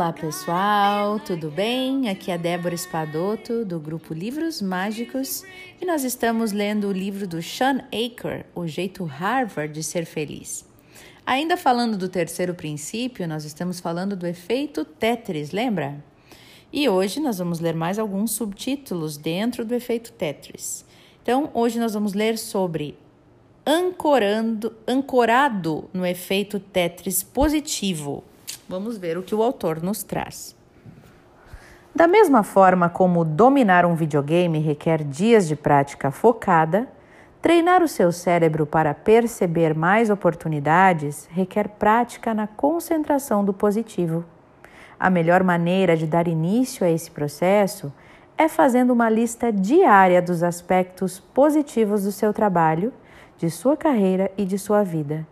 Olá pessoal, tudo bem? Aqui é Débora Espadoto do grupo Livros Mágicos e nós estamos lendo o livro do Sean Aker, O Jeito Harvard de Ser Feliz. Ainda falando do terceiro princípio, nós estamos falando do efeito Tetris, lembra? E hoje nós vamos ler mais alguns subtítulos dentro do efeito Tetris. Então, hoje nós vamos ler sobre ancorando, ancorado no efeito Tetris positivo Vamos ver o que o autor nos traz. Da mesma forma como dominar um videogame requer dias de prática focada, treinar o seu cérebro para perceber mais oportunidades requer prática na concentração do positivo. A melhor maneira de dar início a esse processo é fazendo uma lista diária dos aspectos positivos do seu trabalho, de sua carreira e de sua vida.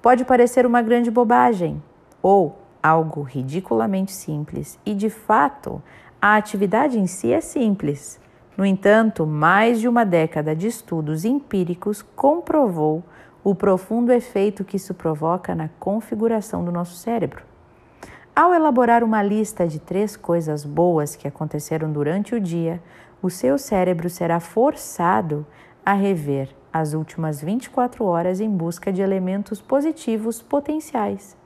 Pode parecer uma grande bobagem, ou algo ridiculamente simples e, de fato, a atividade em si é simples. No entanto, mais de uma década de estudos empíricos comprovou o profundo efeito que isso provoca na configuração do nosso cérebro. Ao elaborar uma lista de três coisas boas que aconteceram durante o dia, o seu cérebro será forçado a rever as últimas 24 horas em busca de elementos positivos potenciais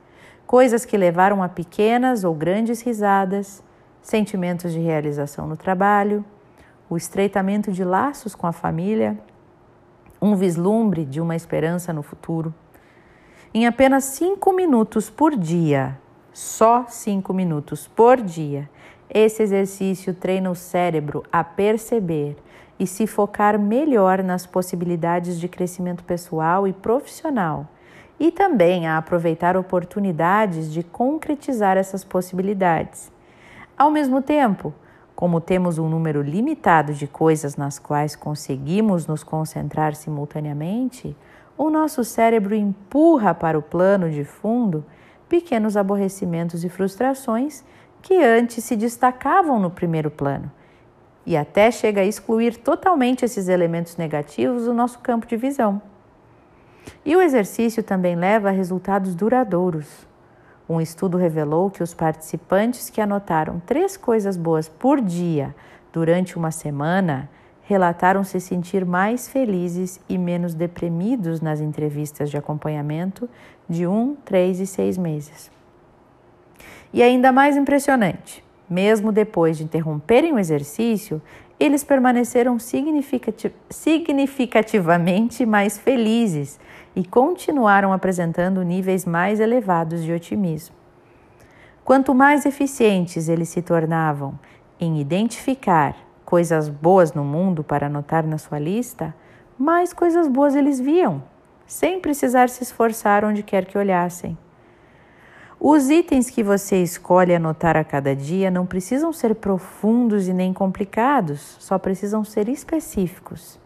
coisas que levaram a pequenas ou grandes risadas, sentimentos de realização no trabalho, o estreitamento de laços com a família, um vislumbre de uma esperança no futuro. Em apenas cinco minutos por dia, só cinco minutos por dia, esse exercício treina o cérebro a perceber e se focar melhor nas possibilidades de crescimento pessoal e profissional e também a aproveitar oportunidades de concretizar essas possibilidades. Ao mesmo tempo, como temos um número limitado de coisas nas quais conseguimos nos concentrar simultaneamente, o nosso cérebro empurra para o plano de fundo pequenos aborrecimentos e frustrações que antes se destacavam no primeiro plano e até chega a excluir totalmente esses elementos negativos do nosso campo de visão. E o exercício também leva a resultados duradouros. Um estudo revelou que os participantes que anotaram três coisas boas por dia durante uma semana relataram se sentir mais felizes e menos deprimidos nas entrevistas de acompanhamento de um, três e seis meses. E ainda mais impressionante, mesmo depois de interromperem o exercício, eles permaneceram significativamente mais felizes e continuaram apresentando níveis mais elevados de otimismo. Quanto mais eficientes eles se tornavam em identificar coisas boas no mundo para anotar na sua lista, mais coisas boas eles viam, sem precisar se esforçar onde quer que olhassem. Os itens que você escolhe anotar a cada dia não precisam ser profundos e nem complicados, só precisam ser específicos.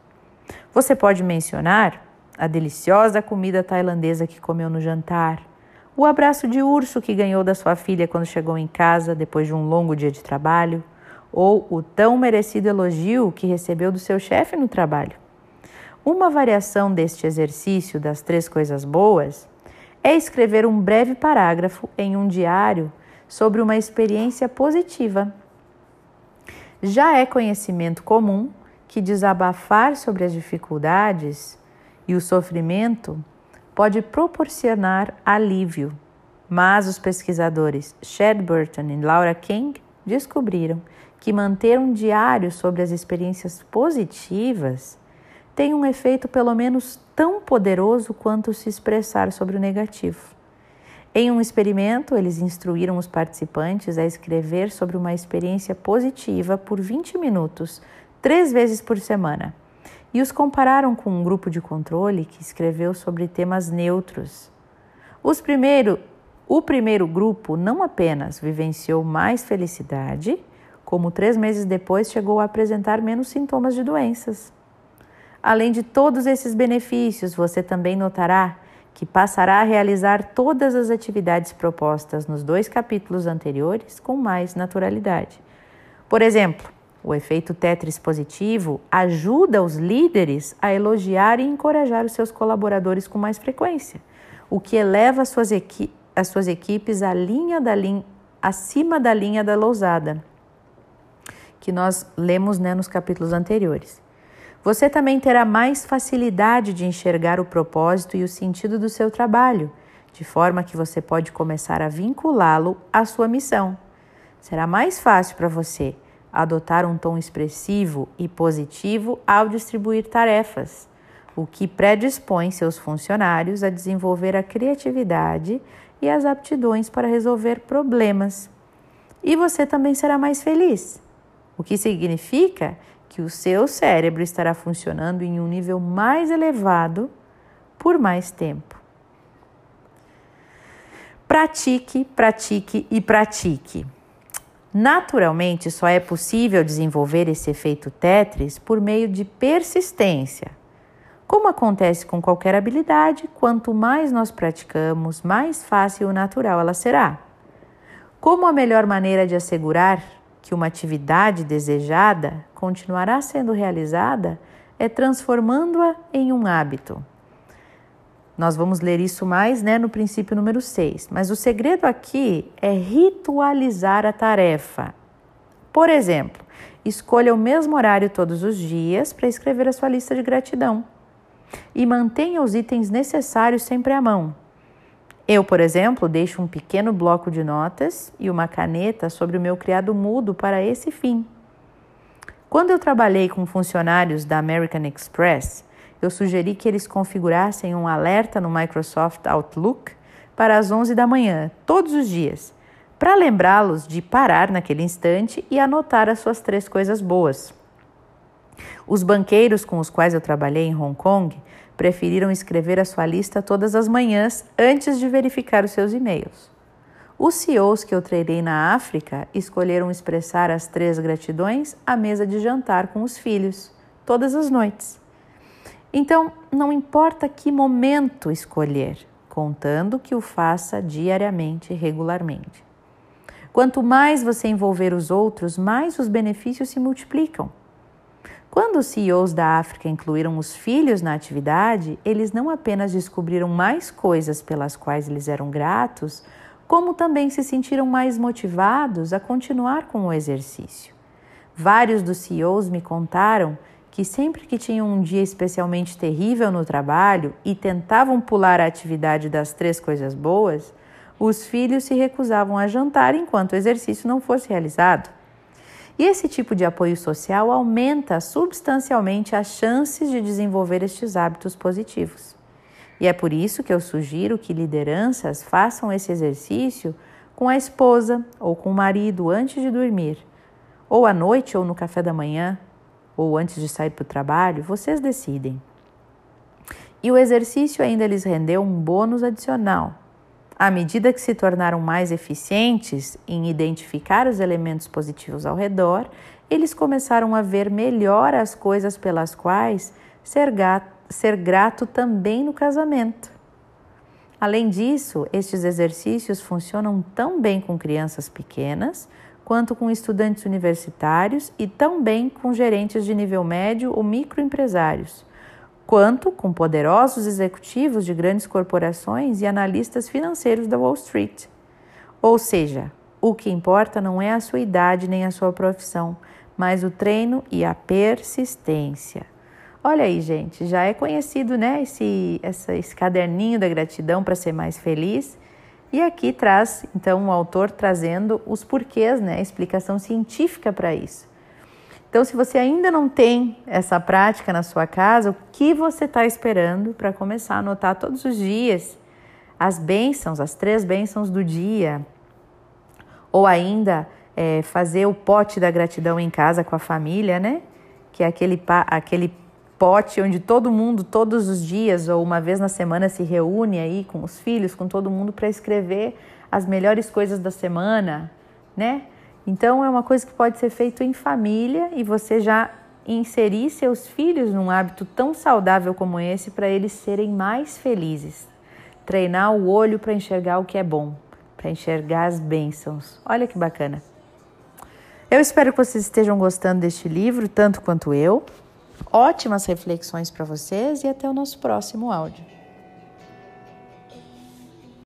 Você pode mencionar a deliciosa comida tailandesa que comeu no jantar, o abraço de urso que ganhou da sua filha quando chegou em casa depois de um longo dia de trabalho, ou o tão merecido elogio que recebeu do seu chefe no trabalho. Uma variação deste exercício das três coisas boas é escrever um breve parágrafo em um diário sobre uma experiência positiva. Já é conhecimento comum que desabafar sobre as dificuldades e o sofrimento pode proporcionar alívio, mas os pesquisadores Chad Burton e Laura King descobriram que manter um diário sobre as experiências positivas tem um efeito pelo menos tão poderoso quanto se expressar sobre o negativo. Em um experimento, eles instruíram os participantes a escrever sobre uma experiência positiva por 20 minutos, três vezes por semana e os compararam com um grupo de controle que escreveu sobre temas neutros. Os primeiro, o primeiro grupo não apenas vivenciou mais felicidade, como três meses depois chegou a apresentar menos sintomas de doenças. Além de todos esses benefícios, você também notará que passará a realizar todas as atividades propostas nos dois capítulos anteriores com mais naturalidade. Por exemplo, o efeito Tetris positivo ajuda os líderes a elogiar e encorajar os seus colaboradores com mais frequência, o que eleva as suas, equi as suas equipes à linha da, lin acima da linha da lousada, que nós lemos né, nos capítulos anteriores. Você também terá mais facilidade de enxergar o propósito e o sentido do seu trabalho, de forma que você pode começar a vinculá-lo à sua missão. Será mais fácil para você adotar um tom expressivo e positivo ao distribuir tarefas, o que predispõe seus funcionários a desenvolver a criatividade e as aptidões para resolver problemas. E você também será mais feliz, o que significa que o seu cérebro estará funcionando em um nível mais elevado por mais tempo. Pratique, pratique e pratique. Naturalmente, só é possível desenvolver esse efeito Tetris por meio de persistência. Como acontece com qualquer habilidade, quanto mais nós praticamos, mais fácil e natural ela será. Como a melhor maneira de assegurar que uma atividade desejada continuará sendo realizada é transformando-a em um hábito. Nós vamos ler isso mais né, no princípio número 6. Mas o segredo aqui é ritualizar a tarefa. Por exemplo, escolha o mesmo horário todos os dias para escrever a sua lista de gratidão. E mantenha os itens necessários sempre à mão. Eu, por exemplo, deixo um pequeno bloco de notas e uma caneta sobre o meu criado mudo para esse fim. Quando eu trabalhei com funcionários da American Express, eu sugeri que eles configurassem um alerta no Microsoft Outlook para as 11 da manhã, todos os dias, para lembrá-los de parar naquele instante e anotar as suas três coisas boas. Os banqueiros com os quais eu trabalhei em Hong Kong preferiram escrever a sua lista todas as manhãs antes de verificar os seus e-mails. Os CEOs que eu treinei na África escolheram expressar as três gratidões à mesa de jantar com os filhos, todas as noites. Então, não importa que momento escolher, contando que o faça diariamente e regularmente. Quanto mais você envolver os outros, mais os benefícios se multiplicam. Quando os CEOs da África incluíram os filhos na atividade, eles não apenas descobriram mais coisas pelas quais eles eram gratos, como também se sentiram mais motivados a continuar com o exercício. Vários dos CEOs me contaram que sempre que tinham um dia especialmente terrível no trabalho e tentavam pular a atividade das três coisas boas, os filhos se recusavam a jantar enquanto o exercício não fosse realizado. E esse tipo de apoio social aumenta substancialmente as chances de desenvolver estes hábitos positivos. E é por isso que eu sugiro que lideranças façam esse exercício com a esposa ou com o marido antes de dormir, ou à noite ou no café da manhã, ou antes de sair para o trabalho, vocês decidem. E o exercício ainda lhes rendeu um bônus adicional. À medida que se tornaram mais eficientes em identificar os elementos positivos ao redor, eles começaram a ver melhor as coisas pelas quais ser, gato, ser grato também no casamento. Além disso, estes exercícios funcionam tão bem com crianças pequenas quanto com estudantes universitários e também com gerentes de nível médio ou microempresários, quanto com poderosos executivos de grandes corporações e analistas financeiros da Wall Street. Ou seja, o que importa não é a sua idade nem a sua profissão, mas o treino e a persistência. Olha aí, gente, já é conhecido, né, esse, esse caderninho da gratidão para ser mais feliz. E aqui traz, então, o autor trazendo os porquês, né, a explicação científica para isso. Então, se você ainda não tem essa prática na sua casa, o que você está esperando para começar a anotar todos os dias as bênçãos, as três bênçãos do dia? Ou ainda é, fazer o pote da gratidão em casa com a família, né? Que é aquele, aquele pote onde todo mundo, todos os dias ou uma vez na semana, se reúne aí com os filhos, com todo mundo para escrever as melhores coisas da semana, né? Então é uma coisa que pode ser feito em família e você já inserir seus filhos num hábito tão saudável como esse para eles serem mais felizes. Treinar o olho para enxergar o que é bom, para enxergar as bênçãos. Olha que bacana. Eu espero que vocês estejam gostando deste livro tanto quanto eu. Ótimas reflexões para vocês e até o nosso próximo áudio.